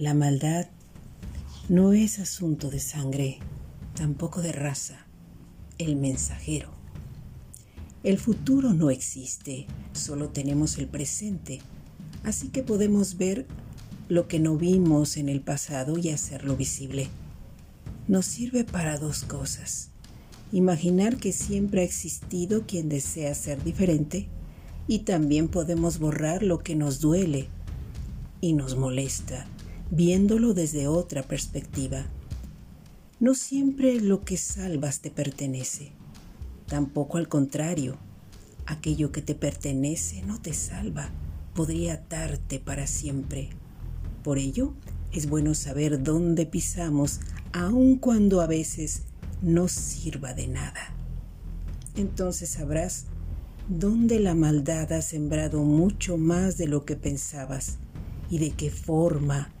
La maldad no es asunto de sangre, tampoco de raza. El mensajero. El futuro no existe, solo tenemos el presente, así que podemos ver lo que no vimos en el pasado y hacerlo visible. Nos sirve para dos cosas. Imaginar que siempre ha existido quien desea ser diferente y también podemos borrar lo que nos duele y nos molesta, viéndolo desde otra perspectiva. No siempre lo que salvas te pertenece, tampoco al contrario, aquello que te pertenece no te salva, podría atarte para siempre. Por ello, es bueno saber dónde pisamos, aun cuando a veces no sirva de nada. Entonces sabrás dónde la maldad ha sembrado mucho más de lo que pensabas y de qué forma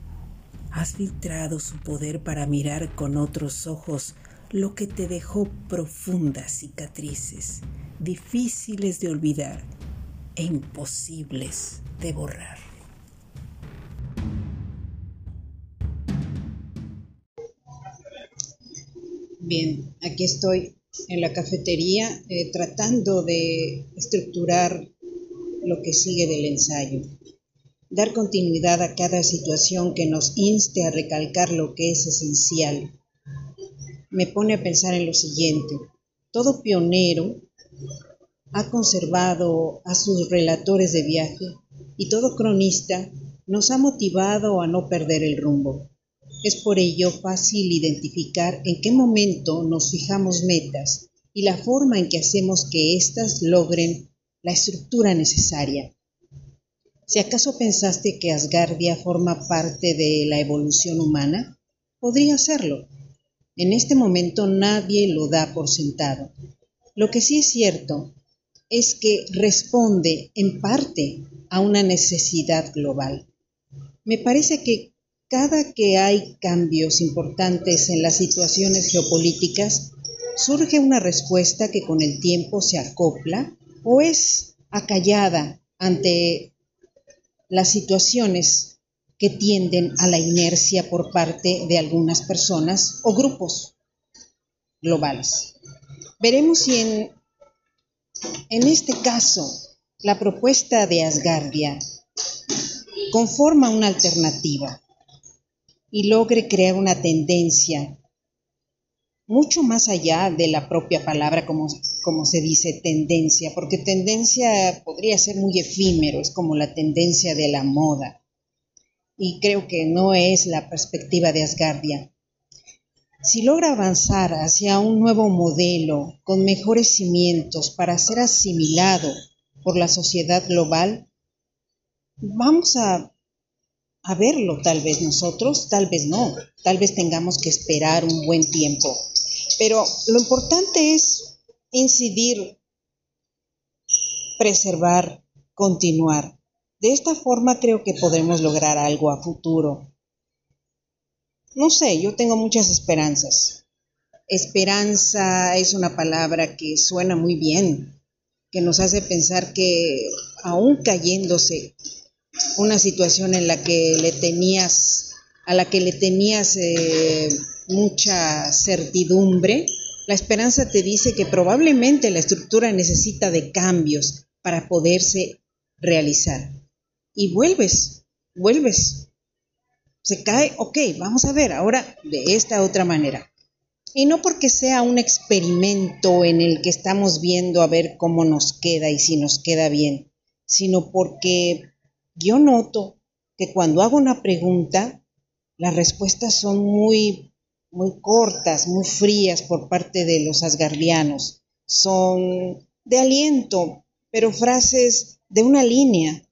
has filtrado su poder para mirar con otros ojos lo que te dejó profundas cicatrices, difíciles de olvidar e imposibles de borrar. Bien, aquí estoy en la cafetería eh, tratando de estructurar lo que sigue del ensayo. Dar continuidad a cada situación que nos inste a recalcar lo que es esencial. Me pone a pensar en lo siguiente. Todo pionero ha conservado a sus relatores de viaje y todo cronista nos ha motivado a no perder el rumbo. Es por ello fácil identificar en qué momento nos fijamos metas y la forma en que hacemos que éstas logren la estructura necesaria. Si acaso pensaste que Asgardia forma parte de la evolución humana, podría serlo. En este momento nadie lo da por sentado. Lo que sí es cierto es que responde en parte a una necesidad global. Me parece que cada que hay cambios importantes en las situaciones geopolíticas, surge una respuesta que con el tiempo se acopla o es acallada ante las situaciones que tienden a la inercia por parte de algunas personas o grupos globales. Veremos si en, en este caso la propuesta de Asgardia conforma una alternativa y logre crear una tendencia mucho más allá de la propia palabra, como, como se dice tendencia, porque tendencia podría ser muy efímero, es como la tendencia de la moda. Y creo que no es la perspectiva de Asgardia. Si logra avanzar hacia un nuevo modelo con mejores cimientos para ser asimilado por la sociedad global, vamos a a verlo tal vez nosotros, tal vez no, tal vez tengamos que esperar un buen tiempo. Pero lo importante es incidir, preservar, continuar. De esta forma creo que podremos lograr algo a futuro. No sé, yo tengo muchas esperanzas. Esperanza es una palabra que suena muy bien, que nos hace pensar que aún cayéndose una situación en la que le tenías, a la que le tenías eh, mucha certidumbre, la esperanza te dice que probablemente la estructura necesita de cambios para poderse realizar. Y vuelves, vuelves. Se cae, ok, vamos a ver ahora de esta otra manera. Y no porque sea un experimento en el que estamos viendo a ver cómo nos queda y si nos queda bien, sino porque yo noto que cuando hago una pregunta, las respuestas son muy, muy cortas, muy frías por parte de los asgardianos. Son de aliento, pero frases de una línea.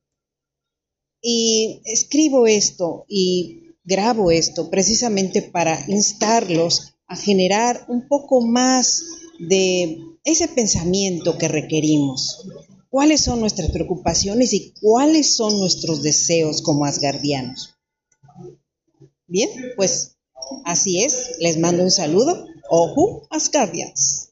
Y escribo esto y grabo esto precisamente para instarlos a generar un poco más de ese pensamiento que requerimos cuáles son nuestras preocupaciones y cuáles son nuestros deseos como asgardianos. Bien, pues así es, les mando un saludo. Ojo, Asgardians.